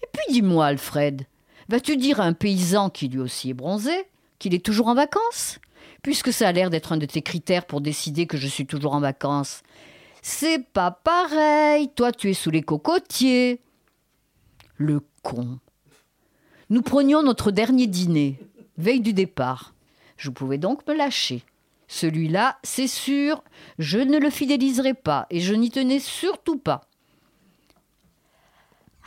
Et puis dis-moi, Alfred, Vas-tu dire à un paysan qui lui aussi est bronzé qu'il est toujours en vacances? Puisque ça a l'air d'être un de tes critères pour décider que je suis toujours en vacances. C'est pas pareil, toi tu es sous les cocotiers. Le con. Nous prenions notre dernier dîner, veille du départ. Je pouvais donc me lâcher. Celui-là, c'est sûr, je ne le fidéliserai pas et je n'y tenais surtout pas.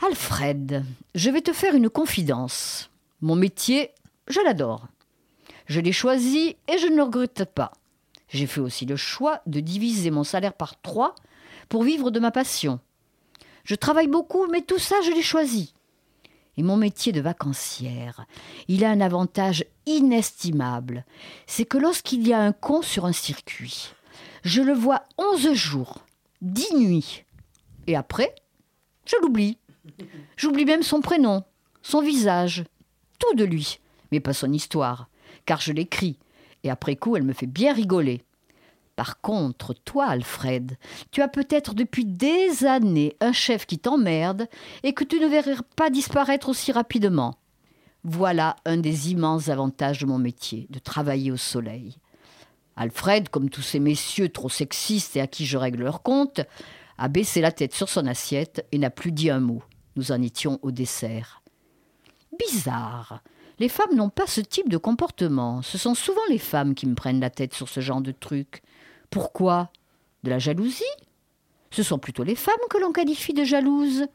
Alfred, je vais te faire une confidence. Mon métier, je l'adore. Je l'ai choisi et je ne le regrette pas. J'ai fait aussi le choix de diviser mon salaire par trois pour vivre de ma passion. Je travaille beaucoup, mais tout ça, je l'ai choisi. Et mon métier de vacancière, il a un avantage inestimable. C'est que lorsqu'il y a un con sur un circuit, je le vois onze jours, dix nuits. Et après, je l'oublie. J'oublie même son prénom, son visage, tout de lui, mais pas son histoire, car je l'écris, et après coup, elle me fait bien rigoler. Par contre, toi, Alfred, tu as peut-être depuis des années un chef qui t'emmerde et que tu ne verrais pas disparaître aussi rapidement. Voilà un des immenses avantages de mon métier, de travailler au soleil. Alfred, comme tous ces messieurs trop sexistes et à qui je règle leur compte, a baissé la tête sur son assiette et n'a plus dit un mot. Nous en étions au dessert. Bizarre. Les femmes n'ont pas ce type de comportement. Ce sont souvent les femmes qui me prennent la tête sur ce genre de truc. Pourquoi? De la jalousie? Ce sont plutôt les femmes que l'on qualifie de jalouses.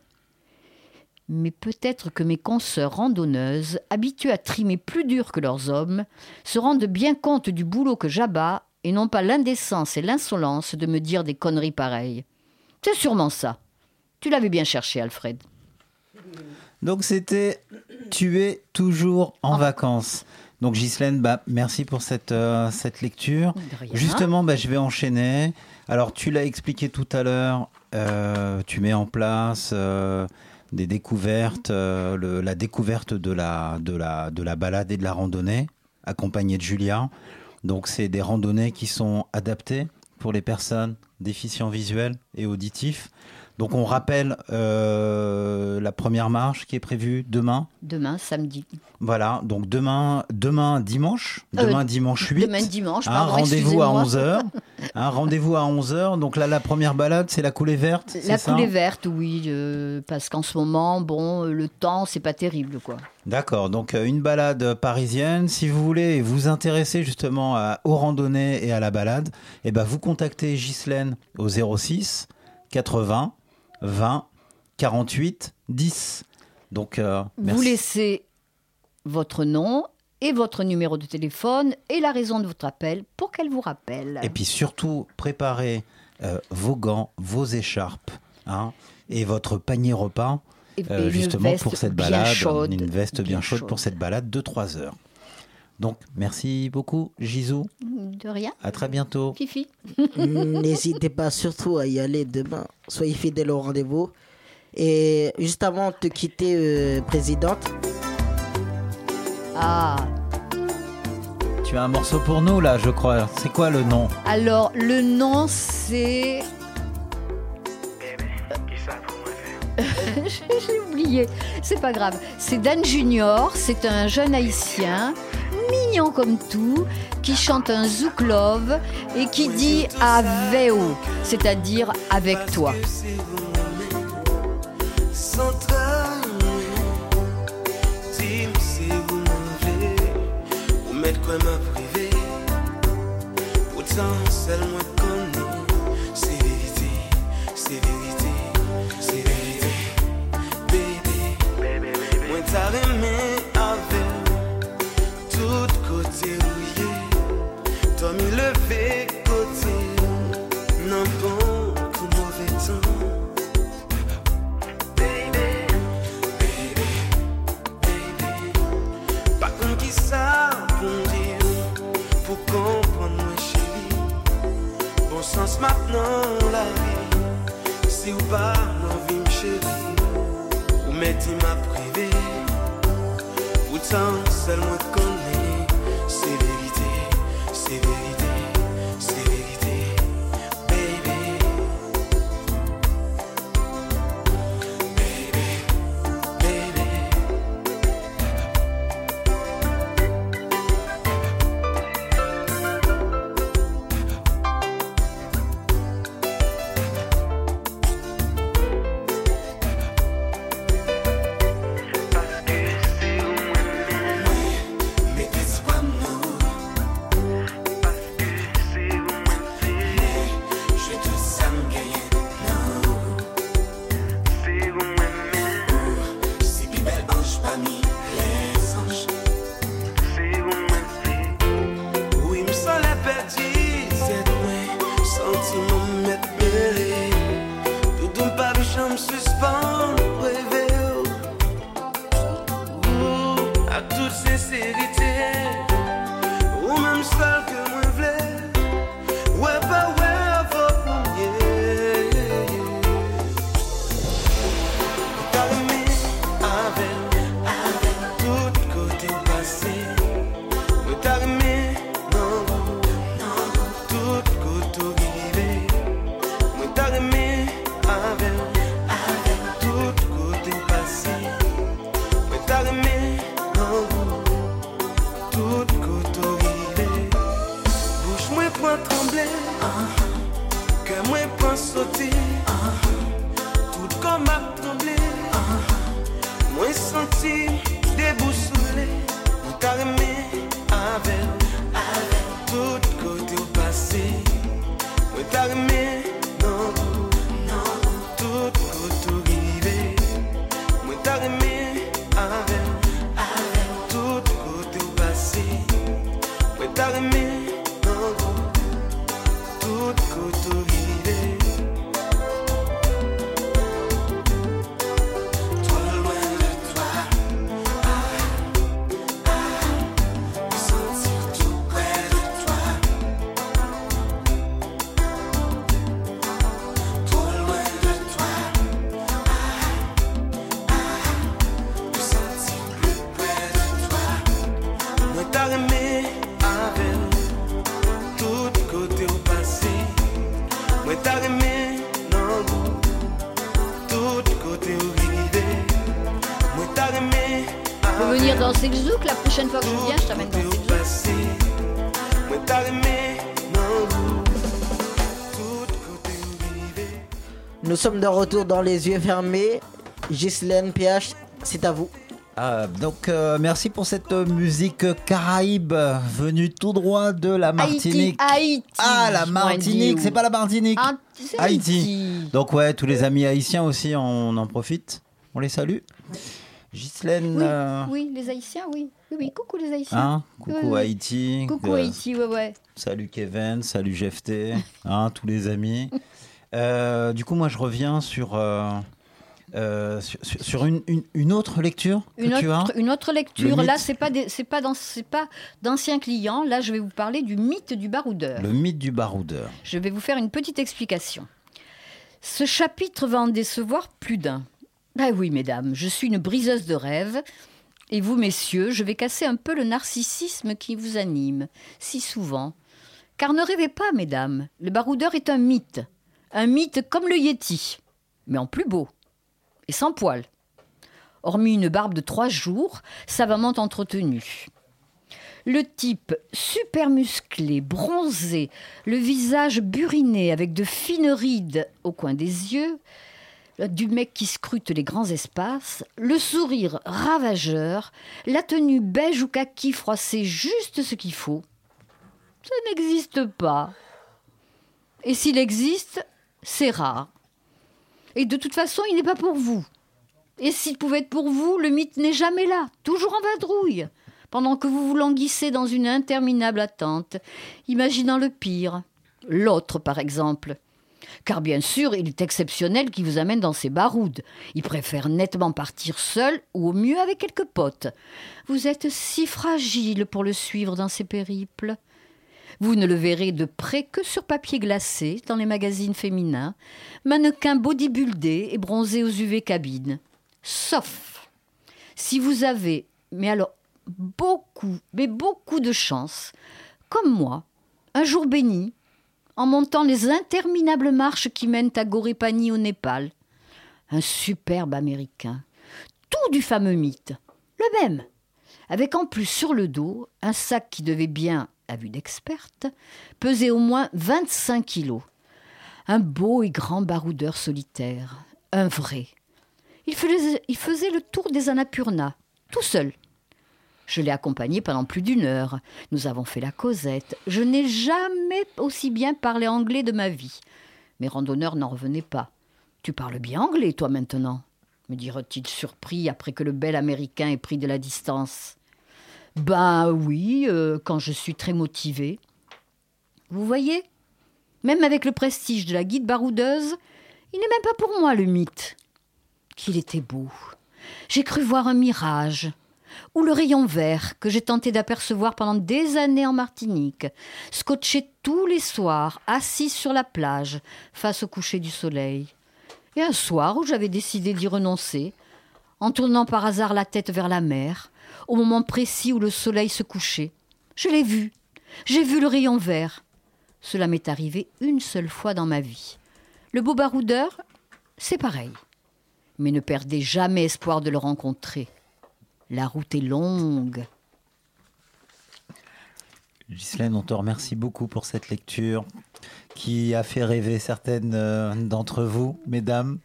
Mais peut-être que mes consoeurs randonneuses, habituées à trimer plus dur que leurs hommes, se rendent bien compte du boulot que j'abats et n'ont pas l'indécence et l'insolence de me dire des conneries pareilles. C'est sûrement ça. Tu l'avais bien cherché, Alfred. Donc c'était Tu es toujours en vacances. Donc Ghislaine, bah, merci pour cette, euh, cette lecture. Justement, bah, je vais enchaîner. Alors tu l'as expliqué tout à l'heure, euh, tu mets en place euh, des découvertes, le- la découverte de la, de, la, de la balade et de la randonnée, accompagnée de Julia. Donc c'est des randonnées qui sont adaptées pour les personnes déficients visuels et auditifs. Donc on rappelle euh, la première marche qui est prévue demain. Demain, samedi. Voilà, donc demain, demain dimanche, Euh, demain dimanche 8. demain dimanche, Hein, pardon, rendez-vous à excusez-moi. 11h. rendez-vous à 11h. Donc là, la première balade, c'est la coulée verte. La coulée verte, oui, euh, parce qu'en ce moment, bon, le temps, c'est pas terrible, quoi. D'accord, donc une balade parisienne. Si vous voulez vous intéresser justement à- aux randonnées et à la balade, eh ben vous contactez Ghislaine au 06 80 20 48 10. Donc, euh, Vous laissez votre nom et votre numéro de téléphone et la raison de votre appel pour qu'elle vous rappelle. Et puis surtout, préparez euh, vos gants, vos écharpes hein, et votre panier repas, Et- euh, et justement pour cette balade. chaude, une veste bien, bien chaude, chaude. pour cette balade de 3 heures. Donc, merci beaucoup, Gisou. De rien. À très bientôt. Fifi. N'hésitez pas surtout à y aller demain. Soyez fidèles au rendez-vous. Et juste avant de te quitter, euh, présidente, Ah, Tu as un morceau pour nous, là, je crois. C'est quoi le nom? Alors le nom c'est. J'ai oublié, c'est pas grave. C'est Dan Junior, c'est un jeune haïtien, mignon comme tout, qui chante un zouk love et qui dit Aveo, c'est-à-dire avec toi. maintenant la vie. Si ou pas, l'envie me chérie Ou m'est-il m'a privé Pourtant, seulement quand mene Ke mwen pan soti Tout kon map tremble Mwen senti debousole Mwen kareme avel Tout kote ou pase Mwen kareme sommes de retour dans les yeux fermés. Ghislaine PH, c'est à vous. Ah, donc euh, merci pour cette euh, musique caraïbe venue tout droit de la Martinique. Haïti, Ah, la Martinique, c'est pas la Martinique. Ah, Haïti. Donc ouais, tous les amis haïtiens aussi, on en profite. On les salue. Ghislaine, Oui, euh, oui, les Haïtiens, oui. Oui, oui, coucou les Haïtiens. hein, coucou oui, oui. Haïti. Coucou Euh, Haïti, ouais, ouais. Salut Kevin, salut GFT, hein, tous les amis. Euh, du coup, moi, je reviens sur, euh, euh, sur, une, une- une autre lecture que Une tu as. autre, une autre lecture. Le Là, c'est pas c'est pas dans- c'est pas d'anciens clients. Là, je vais vous parler du mythe du baroudeur. Le mythe du baroudeur. Je vais vous faire une petite explication. Ce chapitre va en décevoir plus d'un. Ah oui, mesdames, je suis une briseuse de rêves. Et vous, messieurs, je vais casser un peu le narcissisme qui vous anime si souvent. Car ne rêvez pas, mesdames, le baroudeur est un mythe. Un mythe comme le Yéti, mais en plus beau et sans poils. Hormis une barbe de trois jours, savamment entretenue. Le type super musclé, bronzé, le visage buriné avec de fines rides au coin des yeux, du mec qui scrute les grands espaces, le sourire ravageur, la tenue beige ou kaki froissée juste ce qu'il faut. Ça n'existe pas. Et s'il existe, c'est rare. Et de toute façon, il n'est pas pour vous. Et s'il pouvait être pour vous, le mythe n'est jamais là, toujours en vadrouille, pendant que vous vous languissez dans une interminable attente, imaginant le pire. L'autre, par exemple. Car bien sûr, il est exceptionnel qui vous amène dans ses baroudes. Il préfère nettement partir seul ou au mieux avec quelques potes. Vous êtes si fragile pour le suivre dans ses périples. Vous ne le verrez de près que sur papier glacé dans les magazines féminins, mannequin bodybuildé et bronzé aux UV cabines. Sauf si vous avez, mais alors beaucoup, mais beaucoup de chance, comme moi, un jour béni, en montant les interminables marches qui mènent à Gorépani au Népal. Un superbe Américain, tout du fameux mythe, le même, avec en plus sur le dos un sac qui devait bien, à vue d'experte, peser au moins 25 kilos. Un beau et grand baroudeur solitaire, un vrai. Il faisait, le tour des Annapurna, tout seul. Je l'ai accompagné pendant plus d'une heure. Nous avons fait la causette. Je n'ai jamais aussi bien parlé anglais de ma vie. Mes randonneurs n'en revenaient pas. Tu parles bien anglais, toi, maintenant me dira-t-il surpris après que le bel Américain ait pris de la distance. Ben oui, euh, quand je suis très motivée. Vous voyez Même avec le prestige de la guide baroudeuse, il n'est même pas pour moi le mythe. Qu'il était beau. J'ai cru voir un mirage. Ou le rayon vert que j'ai tenté d'apercevoir pendant des années en Martinique, scotché tous les soirs, assis sur la plage, face au coucher du soleil. Et un soir où j'avais décidé d'y renoncer, en tournant par hasard la tête vers la mer, au moment précis où le soleil se couchait. Je l'ai vu. J'ai vu le rayon vert. Cela m'est arrivé une seule fois dans ma vie. Le beau baroudeur, c'est pareil. Mais ne perdez jamais espoir de le rencontrer. La route est longue. Ghislaine, on te remercie beaucoup pour cette lecture qui a fait rêver certaines euh, d'entre vous, mesdames.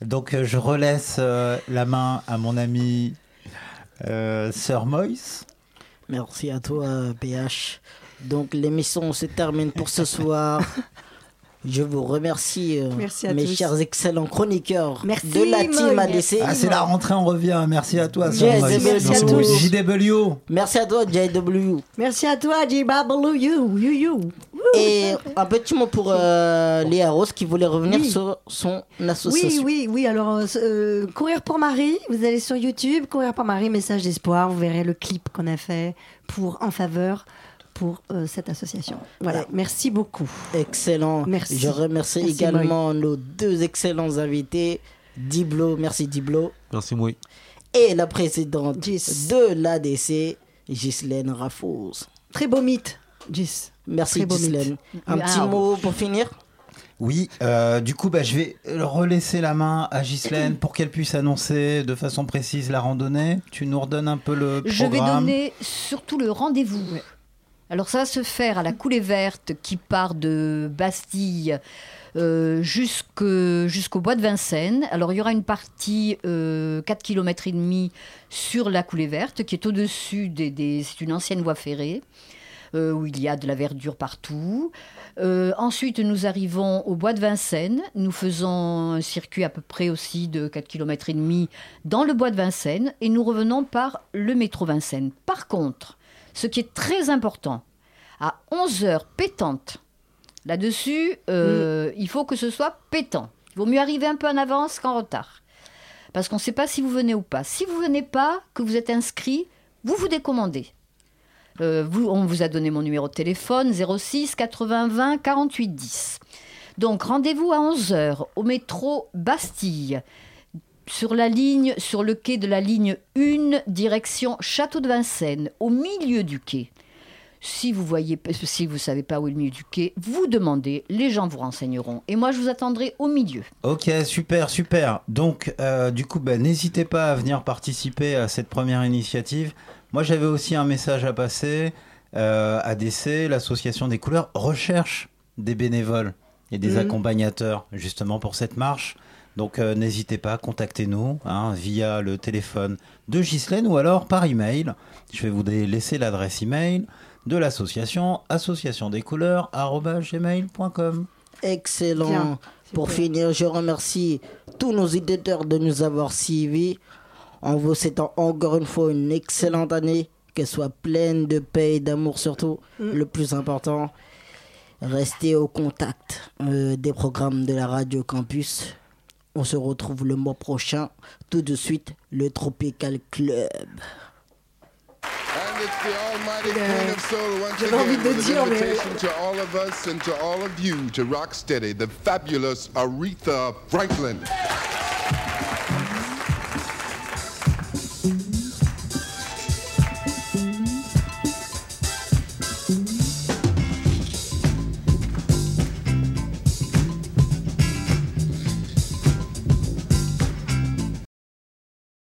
Donc euh, je relaisse euh, la main à mon ami Sir Moïse. Merci à toi, PH. Donc l'émission se termine pour ce soir. Je vous remercie, euh, Merci à mes tous. chers excellents chroniqueurs Merci, de la team Moïse. ADC. Ah, c'est la rentrée, on revient. Merci à toi. Moïse. Merci à tous. JW. Merci à toi, JW. Merci à toi, J-Babble, you, you, you. Et un petit mot pour euh, Léa Rose qui voulait revenir Oui. sur son Oui, association. oui, oui. Alors, euh, euh, Courir pour Marie, vous allez sur YouTube, Courir pour Marie, message d'espoir. Vous verrez le clip qu'on a fait pour en faveur pour euh, cette association. Voilà, merci beaucoup. Excellent. Merci. Je remercie Merci, également nos deux excellents invités, Diblo, merci Diblo, Merci, Moui. et la présidente de l'ADC, Ghislaine Raffos. Très beau mythe, Gis. Merci Ghislaine. Un petit mot pour finir Oui, euh, du coup, bah, je vais relaisser la main à Ghislaine pour qu'elle puisse annoncer de façon précise la randonnée. Tu nous redonnes un peu le Je vais programme. donner surtout le rendez-vous. Alors ça va se faire à la coulée verte qui part de Bastille euh, jusqu'au bois de Vincennes. Alors il y aura une partie euh, 4 km et demi sur la coulée verte qui est au-dessus des, des- c'est une ancienne voie ferrée euh, où il y a de la verdure partout. Euh, ensuite, nous arrivons au bois de Vincennes. Nous faisons un circuit à peu près aussi de 4 km et demi dans le bois de Vincennes et nous revenons par le métro Vincennes. Par contre, ce qui est très important, à 11 heures pétantes, là-dessus, euh, il faut que ce soit pétant. Il vaut mieux arriver un peu en avance qu'en retard. Parce qu'on ne sait pas si vous venez ou pas. Si vous venez pas, que vous êtes inscrit, vous vous décommandez. Euh, on vous a donné mon numéro de téléphone 06 80 20 48 10. Donc rendez-vous à 11h au métro Bastille sur la ligne sur le quai de la ligne 1 direction Château de Vincennes au milieu du quai. Si vous voyez si vous savez pas où est le milieu du quai, vous demandez, les gens vous renseigneront et moi je vous attendrai au milieu. Ok, super, super. Donc, euh, du coup, bah, n'hésitez pas à venir participer à cette première initiative. Moi, j'avais aussi un message à passer. Euh, ADC, l'association des couleurs, recherche des bénévoles et des Mhm. accompagnateurs justement pour cette marche. Donc, euh, n'hésitez pas, contactez-nous hein, via le téléphone de Ghislaine ou alors par email. Je vais vous laisser l'adresse email de l'association association des couleurs gmail.com. Excellent. Bien, Pour finir, je remercie tous nos éditeurs de nous avoir suivis. En vous souhaitant encore une fois une excellente année, qu'elle soit pleine de paix et d'amour surtout. Mm. Le plus important, restez au contact euh, des programmes de la Radio Campus. On se retrouve le mois prochain. Tout de suite, le Tropical Club. And it's the almighty queen of soul once J'avais envie de dire, mais- to all of us and to all of you to rock steady, the fabulous Aretha Franklin.